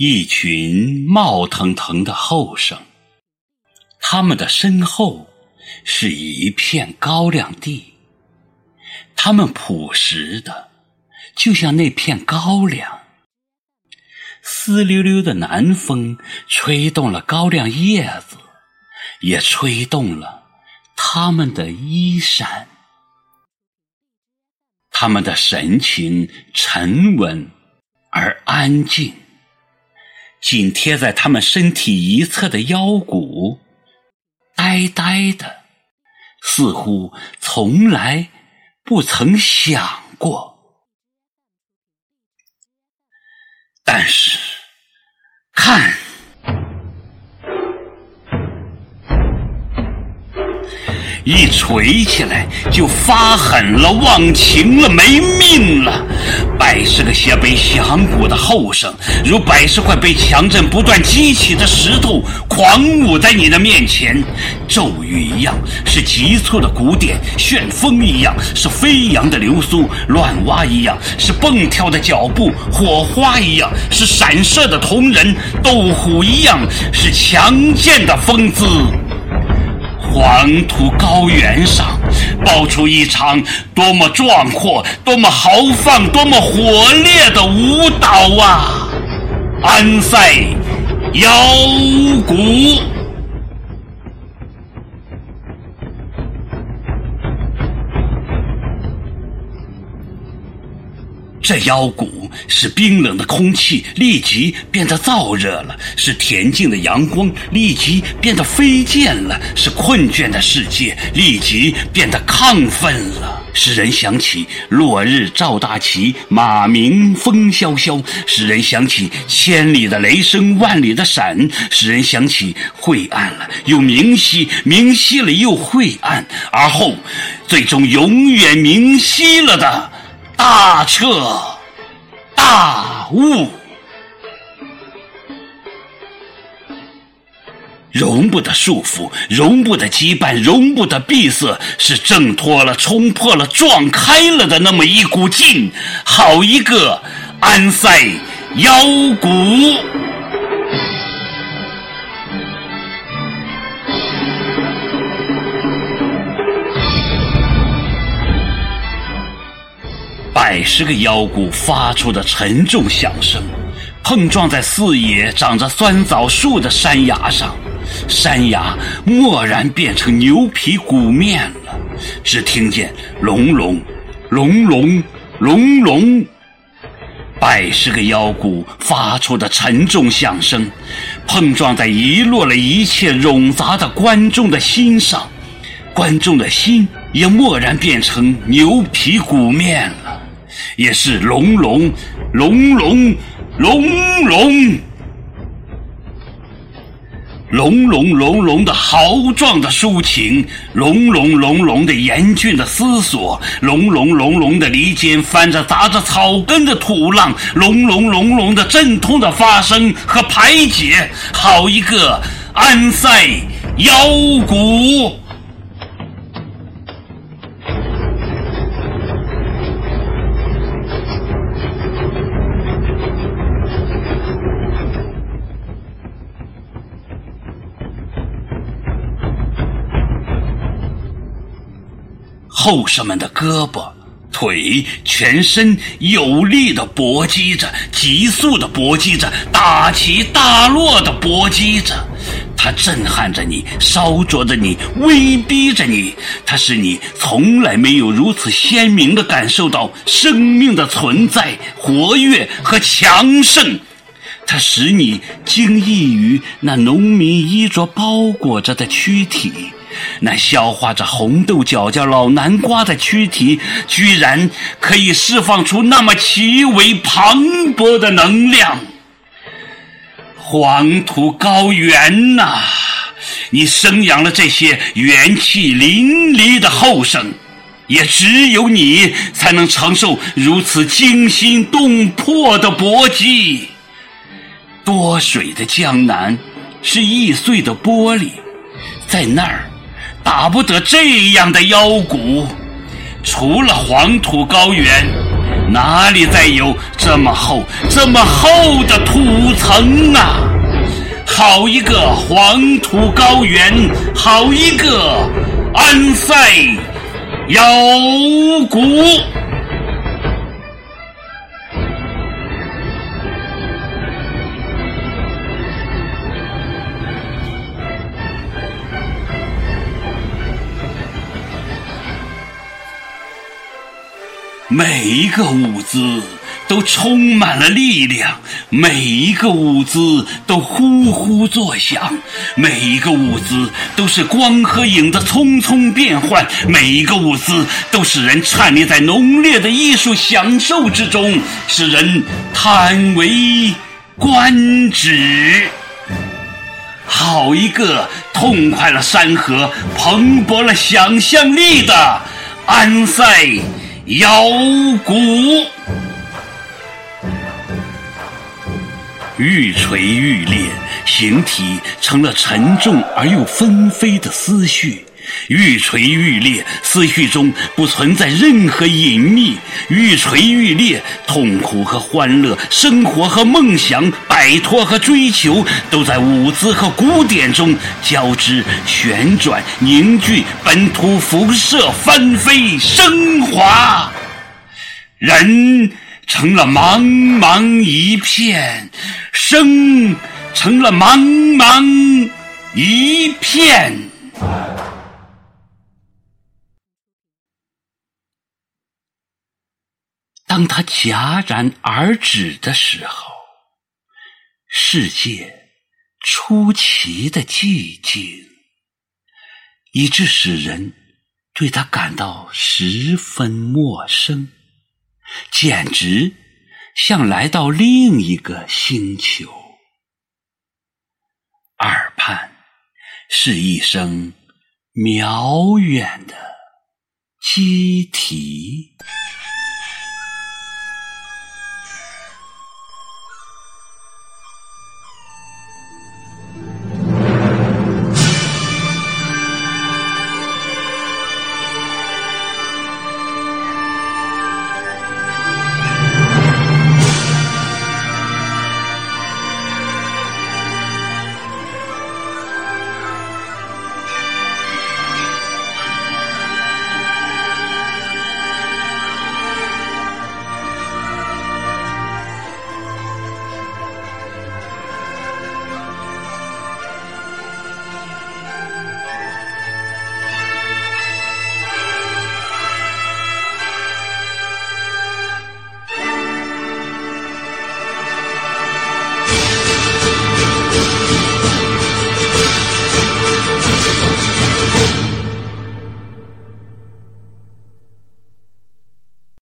一群冒腾腾的后生，他们的身后是一片高粱地，他们朴实的，就像那片高粱。丝溜溜的南风吹动了高粱叶子，也吹动了他们的衣衫。他们的神情沉稳而安静。紧贴在他们身体一侧的腰骨，呆呆的，似乎从来不曾想过。但是，看。一锤起来就发狠了，忘情了，没命了。百十个斜背响鼓的后生，如百十块被强震不断激起的石头，狂舞在你的面前。骤雨一样是急促的鼓点，旋风一样是飞扬的流苏，乱蛙一样是蹦跳的脚步，火花一样是闪射的瞳仁，斗虎一样是强健的风姿。黄土高原上，爆出一场多么壮阔、多么豪放、多么火烈的舞蹈啊！安塞腰鼓。这腰鼓使冰冷的空气立即变得燥热了，使恬静的阳光立即变得飞溅了，使困倦的世界立即变得亢奋了，使人想起落日照大旗，马鸣风萧萧，使人想起千里的雷声，万里的闪，使人想起晦暗了又明晰，明晰了又晦暗，而后最终永远明晰了的。大彻大雾，容不得束缚，容不得羁绊，容不得闭塞，是挣脱了、冲破了、撞开了的那么一股劲，好一个安塞腰鼓。百十个腰鼓发出的沉重响声，碰撞在四野长着酸枣树的山崖上，山崖蓦然变成牛皮鼓面了。只听见隆隆，隆隆，隆隆，百十个腰鼓发出的沉重响声，碰撞在遗落了一切冗杂的观众的心上，观众的心也蓦然变成牛皮鼓面了。也是隆隆隆隆隆隆隆隆隆隆的豪壮的抒情，隆隆隆隆的严峻的思索，隆隆隆隆的离间翻着砸着草根的土浪，隆隆隆隆的阵痛的发声和排解，好一个安塞腰鼓。后生们的胳膊、腿、全身有力的搏击着，急速的搏击着，大起大落的搏击着。它震撼着你，烧灼着你，威逼着你。它使你从来没有如此鲜明的感受到生命的存在、活跃和强盛。它使你惊异于那农民衣着包裹着的躯体。那消化着红豆角角老南瓜的躯体，居然可以释放出那么奇伟磅礴的能量。黄土高原呐，你生养了这些元气淋漓的后生，也只有你才能承受如此惊心动魄的搏击。多水的江南是易碎的玻璃，在那儿。打不得这样的腰鼓，除了黄土高原，哪里再有这么厚、这么厚的土层啊？好一个黄土高原，好一个安塞腰鼓！每一个舞姿都充满了力量，每一个舞姿都呼呼作响，每一个舞姿都是光和影的匆匆变换，每一个舞姿都使人颤栗在浓烈的艺术享受之中，使人叹为观止。好一个痛快了山河、蓬勃了想象力的安塞！腰鼓，愈锤愈裂，形体成了沉重而又纷飞的思绪。愈锤愈裂，思绪中不存在任何隐秘；愈锤愈裂，痛苦和欢乐，生活和梦想，摆脱和追求，都在舞姿和鼓点中交织、旋转、凝聚、本土辐射、翻飞、升华。人成了茫茫一片，生成了茫茫一片。当它戛然而止的时候，世界出奇的寂静，以致使人对它感到十分陌生，简直像来到另一个星球。耳畔是一声渺远的鸡啼。